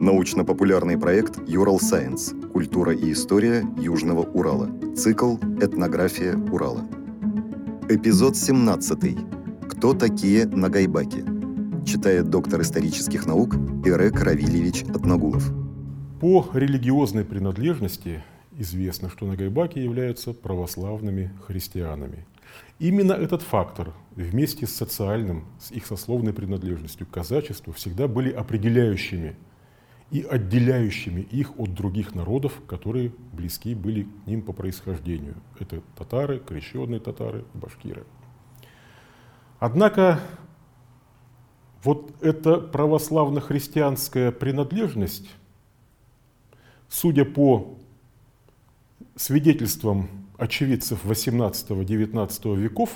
Научно-популярный проект «Юрал Сайенс. Культура и история Южного Урала». Цикл «Этнография Урала». Эпизод 17. Кто такие Нагайбаки? Читает доктор исторических наук Ирек Равильевич Отнагулов. По религиозной принадлежности известно, что Нагайбаки являются православными христианами. Именно этот фактор вместе с социальным, с их сословной принадлежностью к казачеству всегда были определяющими и отделяющими их от других народов, которые близки были к ним по происхождению. Это татары, крещенные татары, башкиры. Однако вот эта православно-христианская принадлежность, судя по свидетельствам очевидцев 18-19 веков,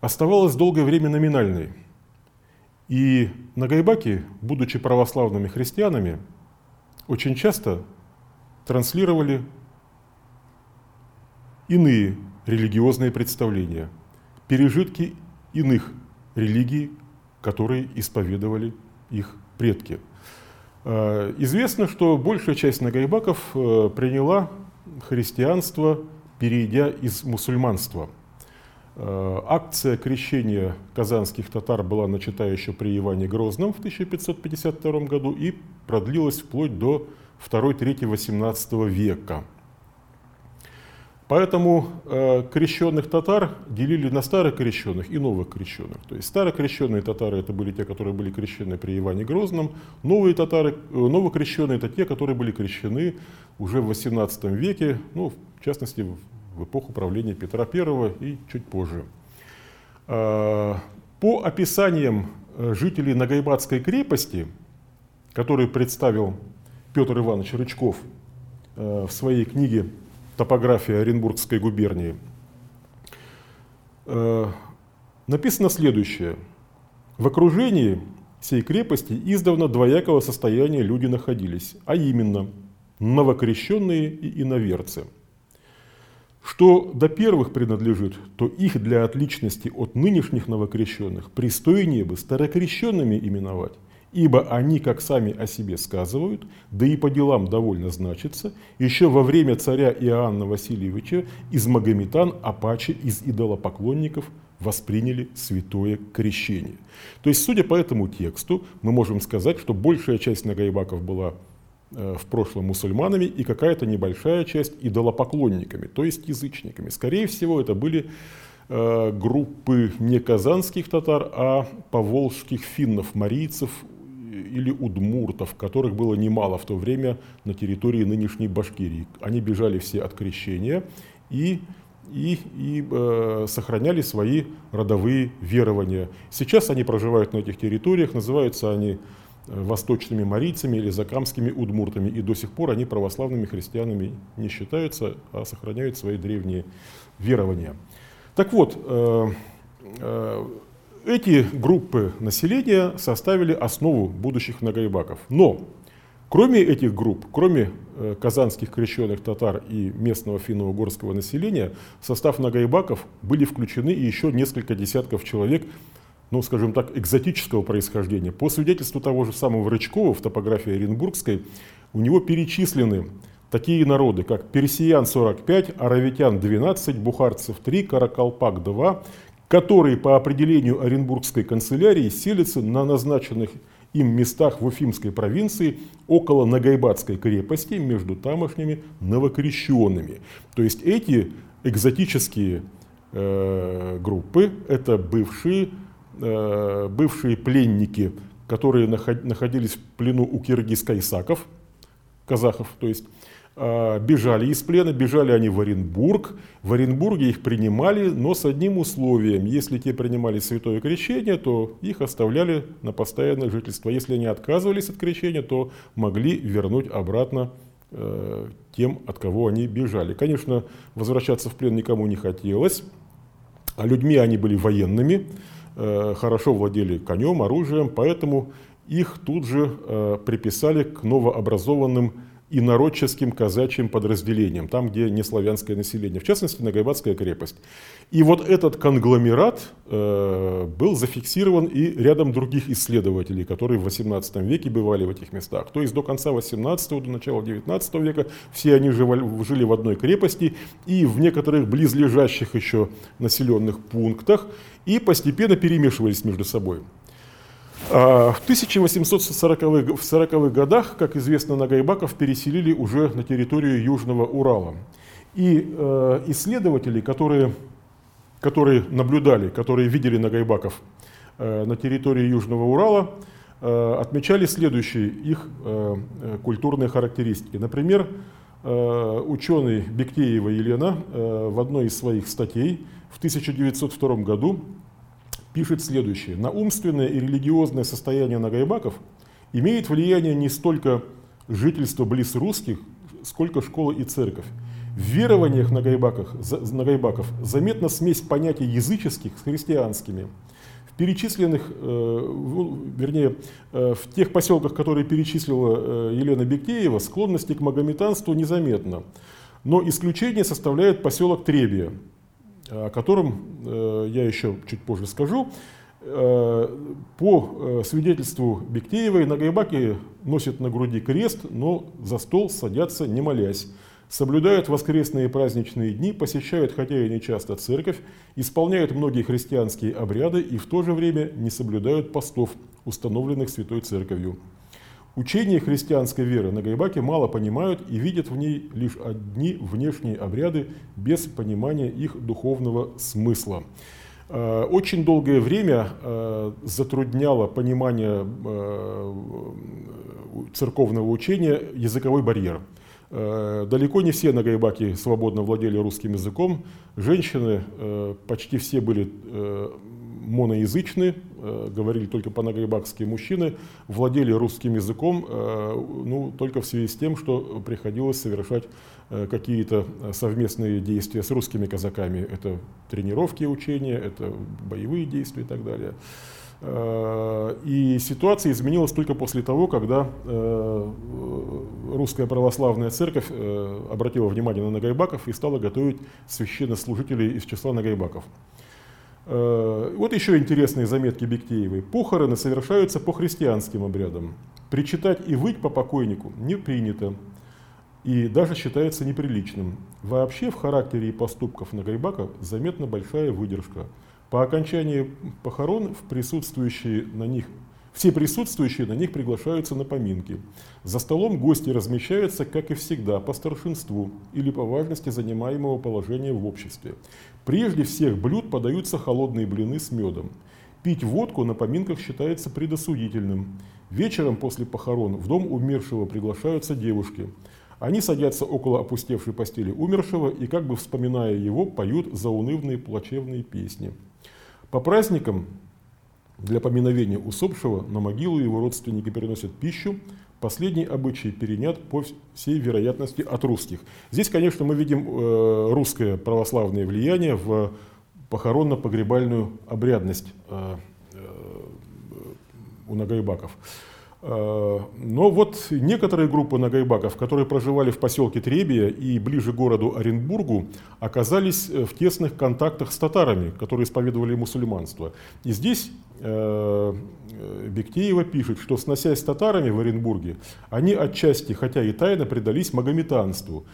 оставалась долгое время номинальной. И нагайбаки, будучи православными христианами, очень часто транслировали иные религиозные представления, пережитки иных религий, которые исповедовали их предки. Э, известно, что большая часть нагайбаков э, приняла христианство, перейдя из мусульманства. Э, акция крещения казанских татар была начата еще при Иване Грозном в 1552 году и продлилась вплоть до 2-3 18 века. Поэтому э, крещенных татар делили на старокрещенных и новых крещенных. То есть старокрещенные татары это были те, которые были крещены при Иване Грозном. Новые татары, э, новокрещенные это те, которые были крещены уже в 18 веке, ну, в частности, в эпоху правления Петра I и чуть позже. Э, по описаниям э, жителей Нагайбатской крепости, которые представил Петр Иванович Рычков э, в своей книге топография Оренбургской губернии, э, написано следующее. В окружении всей крепости издавна двоякого состояния люди находились, а именно новокрещенные и иноверцы. Что до первых принадлежит, то их для отличности от нынешних новокрещенных пристойнее бы старокрещенными именовать, ибо они, как сами о себе сказывают, да и по делам довольно значатся, еще во время царя Иоанна Васильевича из магометан апачи из идолопоклонников восприняли святое крещение. То есть, судя по этому тексту, мы можем сказать, что большая часть нагайбаков была э, в прошлом мусульманами и какая-то небольшая часть идолопоклонниками, то есть язычниками. Скорее всего, это были э, группы не казанских татар, а поволжских финнов, марийцев, или удмуртов, которых было немало в то время на территории нынешней Башкирии. Они бежали все от крещения и, и, и э, сохраняли свои родовые верования. Сейчас они проживают на этих территориях, называются они э, восточными марийцами или закамскими удмуртами. И до сих пор они православными христианами не считаются, а сохраняют свои древние верования. Так вот, э, э, эти группы населения составили основу будущих многоебаков. Но кроме этих групп, кроме э, казанских крещенных татар и местного финно-угорского населения, в состав многоебаков были включены еще несколько десятков человек, ну, скажем так, экзотического происхождения. По свидетельству того же самого Рычкова в топографии Оренбургской, у него перечислены такие народы, как персиян 45, аравитян 12, бухарцев 3, каракалпак 2, которые по определению Оренбургской канцелярии селятся на назначенных им местах в Уфимской провинции около Нагайбатской крепости между тамошними новокрещенными. То есть эти экзотические э, группы, это бывшие, э, бывшие пленники, которые находились в плену у киргиз-кайсаков, казахов, то есть бежали из плена, бежали они в Оренбург. В Оренбурге их принимали, но с одним условием. Если те принимали святое крещение, то их оставляли на постоянное жительство. Если они отказывались от крещения, то могли вернуть обратно э, тем, от кого они бежали. Конечно, возвращаться в плен никому не хотелось. А людьми они были военными, э, хорошо владели конем, оружием, поэтому их тут же э, приписали к новообразованным и народческим казачьим подразделениям, там, где не славянское население, в частности, Нагайбатская крепость. И вот этот конгломерат э, был зафиксирован и рядом других исследователей, которые в 18 веке бывали в этих местах. То есть до конца 18 до начала 19 века все они жили в одной крепости и в некоторых близлежащих еще населенных пунктах и постепенно перемешивались между собой. А, в 1840-х 40 годах, как известно, Нагайбаков переселили уже на территорию Южного Урала. И э, исследователи, которые, которые наблюдали, которые видели Нагайбаков э, на территории Южного Урала, э, отмечали следующие их э, культурные характеристики. Например, э, ученый Бектеева Елена э, в одной из своих статей в 1902 году пишет следующее. На умственное и религиозное состояние нагайбаков имеет влияние не столько жительство близ русских, сколько школа и церковь. В верованиях нагайбаков, нагайбаков заметна смесь понятий языческих с христианскими. В перечисленных, э, вернее, э, в тех поселках, которые перечислила э, Елена Бектеева, склонности к магометанству незаметно. Но исключение составляет поселок Требия, о котором э, я еще чуть позже скажу. Э, по э, свидетельству Бектеевой, Нагайбаки носят на груди крест, но за стол садятся не молясь. Соблюдают воскресные праздничные дни, посещают, хотя и не часто, церковь, исполняют многие христианские обряды и в то же время не соблюдают постов, установленных Святой Церковью. Учение христианской веры на Гайбаке мало понимают и видят в ней лишь одни внешние обряды без понимания их духовного смысла. Э, очень долгое время э, затрудняло понимание э, церковного учения языковой барьер. Далеко не все на Гайбаке свободно владели русским языком. Женщины почти все были моноязычны, э, говорили только по-нагайбакски мужчины, владели русским языком э, ну, только в связи с тем, что приходилось совершать э, какие-то совместные действия с русскими казаками. Это тренировки, учения, это боевые действия и так далее. И ситуация изменилась только после того, когда русская православная церковь обратила внимание на нагайбаков и стала готовить священнослужителей из числа нагайбаков. Э, вот еще интересные заметки Бектеевой. Похороны совершаются по христианским обрядам. Причитать и выть по покойнику не принято и даже считается неприличным. Вообще в характере и поступках Нагайбака заметна большая выдержка. По окончании похорон в присутствующие на них все присутствующие на них приглашаются на поминки. За столом гости размещаются, как и всегда, по старшинству или по важности занимаемого положения в обществе. Прежде всех блюд подаются холодные блины с медом. Пить водку на поминках считается предосудительным. Вечером после похорон в дом умершего приглашаются девушки. Они садятся около опустевшей постели умершего и, как бы вспоминая его, поют заунывные плачевные песни. По праздникам для поминовения усопшего на могилу его родственники переносят пищу. Последний обычай перенят по всей вероятности от русских. Здесь, конечно, мы видим э, русское православное влияние в похоронно-погребальную обрядность э, э, у Нагайбаков. Э, но вот некоторые группы нагайбаков, которые проживали в поселке Требия и ближе к городу Оренбургу, оказались э, в тесных контактах с татарами, которые исповедовали мусульманство. И здесь э, Бектеева пишет, что сносясь с татарами в Оренбурге, они отчасти, хотя и тайно, предались магометанству.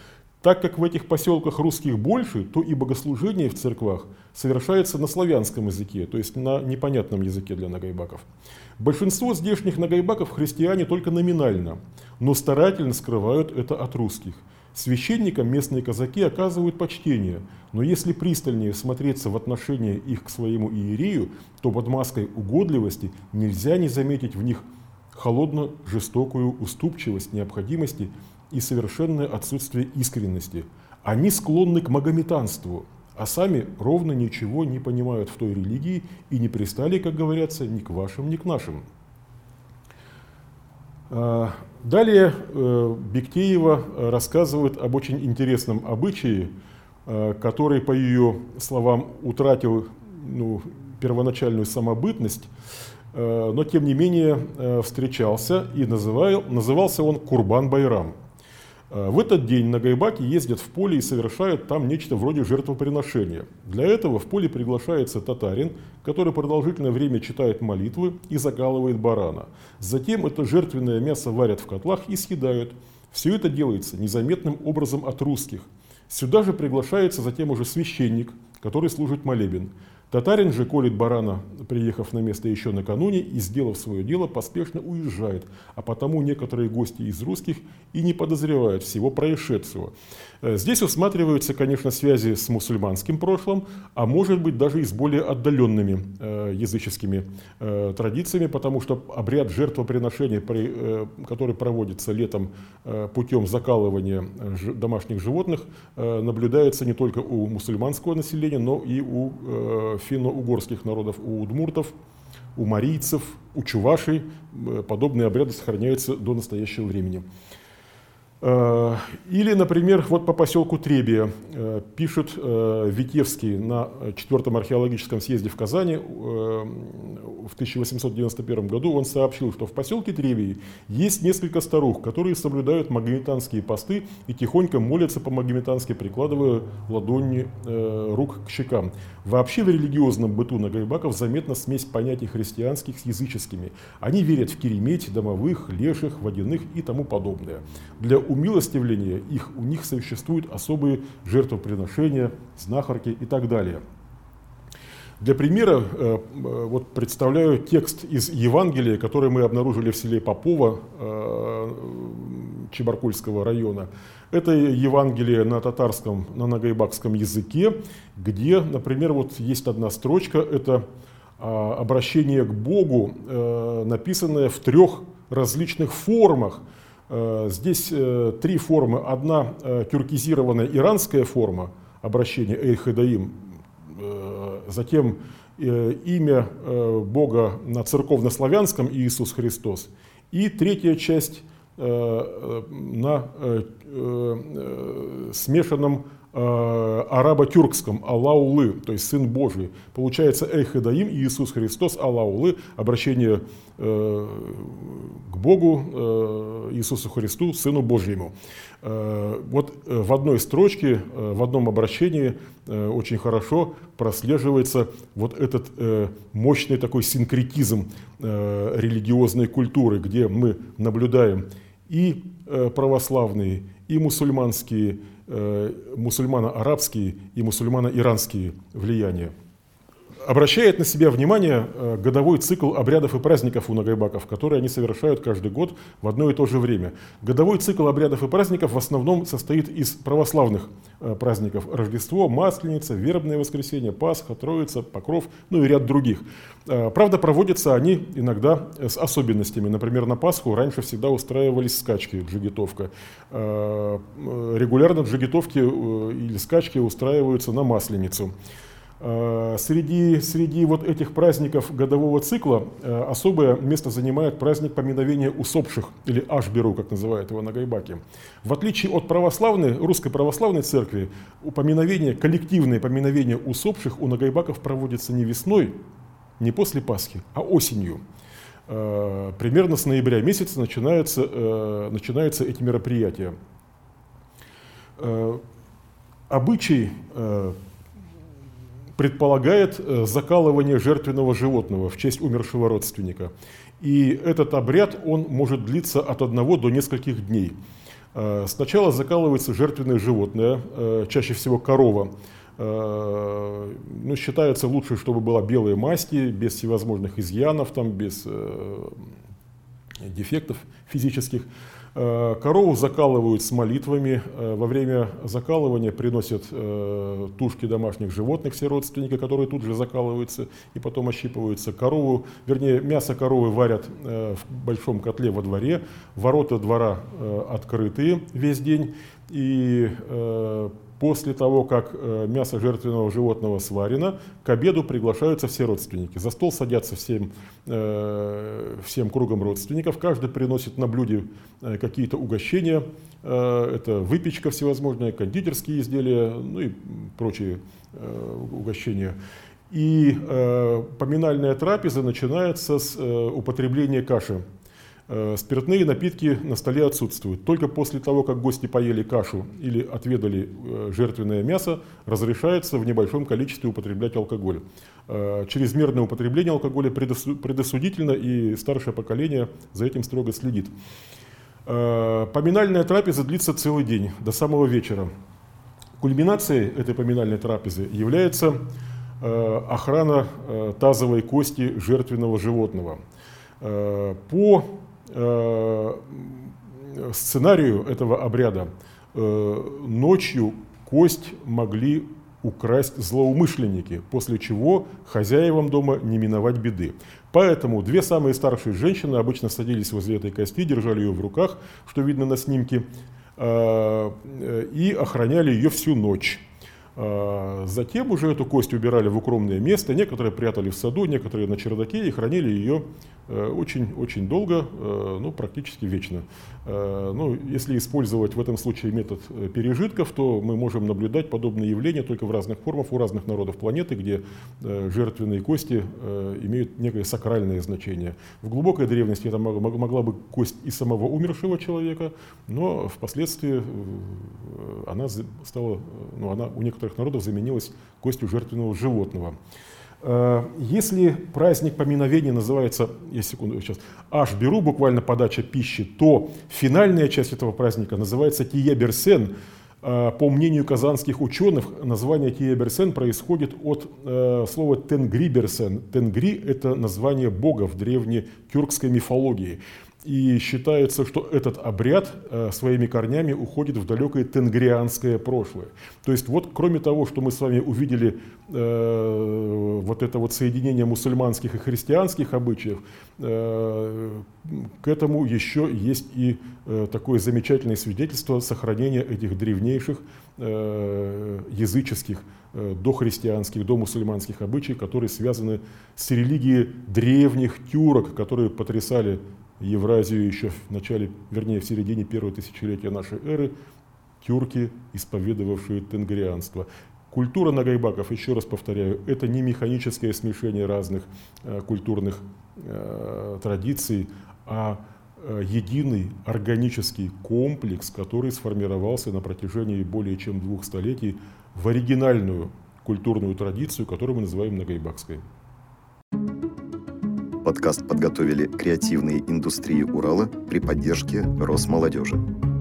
Так как в этих поселках русских больше, то и богослужение в церквах совершается на славянском языке, то есть на непонятном языке для нагайбаков. Большинство здешних нагайбаков христиане только номинально, но старательно скрывают это от русских. Священникам местные казаки оказывают почтение, но если пристальнее смотреться в отношении их к своему иерею, то под маской угодливости нельзя не заметить в них холодно-жестокую уступчивость необходимости и совершенное отсутствие искренности. Они склонны к магометанству, а сами ровно ничего не понимают в той религии и не пристали, как говорится, ни к вашим, ни к нашим. А, далее э, Бектеева рассказывает об очень интересном обычае, э, который, по ее словам, утратил ну, первоначальную самобытность, э, но тем не менее встречался и называл, назывался он Курбан Байрам – Э, в этот день на Гайбаке ездят в поле и совершают там нечто вроде жертвоприношения. Для этого в поле приглашается татарин, который продолжительное время читает молитвы и закалывает барана. Затем это жертвенное мясо варят в котлах и съедают. Все это делается незаметным образом от русских. Сюда же приглашается затем уже священник, который служит молебен. Татарин же колет барана, приехав на место еще накануне и, сделав свое дело, поспешно уезжает, а потому некоторые гости из русских и не подозревают всего происшедшего. Э, здесь усматриваются, конечно, связи с мусульманским прошлым, а может быть даже и с более отдаленными э, языческими э, традициями, потому что обряд жертвоприношения, при, э, который проводится летом э, путем закалывания домашних животных, наблюдается не только у мусульманского населения, но и у финно-угорских народов, у удмуртов, у марийцев, у чувашей. Подобные обряды сохраняются до настоящего времени. Э, или, например, вот по поселку Требия э, пишет э, Витевский на четвертом археологическом съезде в Казани в 1891 году. Он сообщил, что в поселке Требии есть несколько старух, которые соблюдают магометанские посты и тихонько молятся по-магометански, прикладывая ладони рук к щекам. Вообще в религиозном быту нагайбаков заметна смесь понятий христианских с языческими. Они верят в кереметь, домовых, леших, водяных и тому подобное. Для умилостивления их у них существуют особые жертвоприношения, знахарки и так далее. Для примера э, э, вот представляю текст из Евангелия, который мы обнаружили в селе Попова э, Чебаркульского района. Это Евангелие на татарском, на нагайбакском языке, где, например, вот есть одна строчка, это а, обращение к Богу, написанное в трех различных формах. Здесь три формы. Одна тюркизированная иранская форма обращения Эйхедаим, затем имя Бога на церковнославянском Иисус Христос. И третья часть на смешанном арабо-тюркском Аллаулы, то есть Сын Божий. Получается Эхедаим Иисус Христос Аллаулы, обращение э, к Богу, э, Иисусу Христу, Сыну Божьему. Э, вот в одной строчке, в одном обращении очень хорошо прослеживается вот этот мощный такой синкретизм религиозной культуры, где мы наблюдаем и православные, и мусульманские, Э, мусульмано-арабские и мусульмано-иранские влияния. Обращает на себя внимание э, годовой цикл обрядов и праздников у нагайбаков, которые они совершают каждый год в одно и то же время. Годовой цикл обрядов и праздников в основном состоит из православных э, праздников. Рождество, Масленица, Вербное воскресенье, Пасха, Троица, Покров, ну и ряд других. Правда, проводятся они иногда с особенностями. Например, на Пасху раньше всегда устраивались скачки, джигитовка. Регулярно джигитовки или скачки устраиваются на Масленицу. Э, среди, среди вот этих праздников годового цикла э, особое место занимает праздник поминовения усопших, или Ашберу, как называют его на Гайбаке. В отличие от православной, русской православной церкви, поминовение, коллективное поминовение усопших у нагайбаков проводится не весной, не после Пасхи, а осенью. Э, примерно с ноября месяца начинаются, начинаются эти мероприятия. Обычай предполагает э, закалывание жертвенного животного в честь умершего родственника. И этот обряд, он может длиться от одного до нескольких дней. Э, сначала закалывается жертвенное животное, э, чаще всего корова. Ну, считается лучше, чтобы была белая масти, без всевозможных изъянов, там, без дефектов физических. Э, корову закалывают с молитвами. Э, во время закалывания приносят э, тушки домашних животных, все родственники, которые тут же закалываются и потом ощипываются. Корову, вернее, мясо коровы варят в большом котле во дворе. Ворота двора открытые весь день. И После того, как э, мясо жертвенного животного сварено, к обеду приглашаются все родственники. За стол садятся всем, э, всем кругом родственников. Каждый приносит на блюде э, какие-то угощения. Это выпечка всевозможная, кондитерские изделия, ну и прочие угощения. И поминальная трапеза начинается с употребления каши спиртные напитки на столе отсутствуют. Только после того, как гости поели кашу или отведали э, жертвенное мясо, разрешается в небольшом количестве употреблять алкоголь. Э, чрезмерное употребление алкоголя предосудительно, и старшее поколение за этим строго следит. Поминальная трапеза длится целый день, до самого вечера. Кульминацией этой поминальной трапезы является охрана тазовой кости жертвенного животного. По Э, сценарию этого обряда э, ночью кость могли украсть злоумышленники, после чего хозяевам дома не миновать беды. Поэтому две самые старшие женщины обычно садились возле этой кости, держали ее в руках, что видно на снимке, э, и охраняли ее всю ночь. Затем уже эту кость убирали в укромное место, некоторые прятали в саду, некоторые на чердаке и хранили ее очень-очень э, долго, э, ну, практически вечно. Э, ну, если использовать в этом случае метод пережитков, то мы можем наблюдать подобные явления только в разных формах у разных народов планеты, где жертвенные кости имеют некое сакральное значение. В глубокой древности это могла бы кость и самого умершего человека, но впоследствии она стала, ну, она у некоторых некоторых народов заменилась костью жертвенного животного. Э, если праздник поминовения называется, я секунду сейчас, аж беру буквально подача пищи, то финальная часть этого праздника называется Тиеберсен. Э, по мнению казанских ученых, название Тиеберсен происходит от э, слова Тенгриберсен. Тенгри – это название бога в древней тюркской мифологии. И считается, что этот обряд э, своими корнями уходит в далекое тенгрианское прошлое. То есть вот кроме того, что мы с вами увидели э, вот это вот соединение мусульманских и христианских обычаев, э, к этому еще есть и такое замечательное свидетельство сохранения этих древнейших э, языческих э, дохристианских, домусульманских обычаев, которые связаны с религией древних тюрок, которые потрясали Евразию еще в начале, вернее, в середине первого тысячелетия нашей эры, тюрки, исповедовавшие тенгрианство. Культура нагайбаков, еще раз повторяю, это не механическое смешение разных э, культурных традиций, а единый органический комплекс, который сформировался на протяжении более чем двух столетий в оригинальную культурную традицию, которую мы называем нагайбакской. Подкаст подготовили креативные индустрии Урала при поддержке Росмолодежи.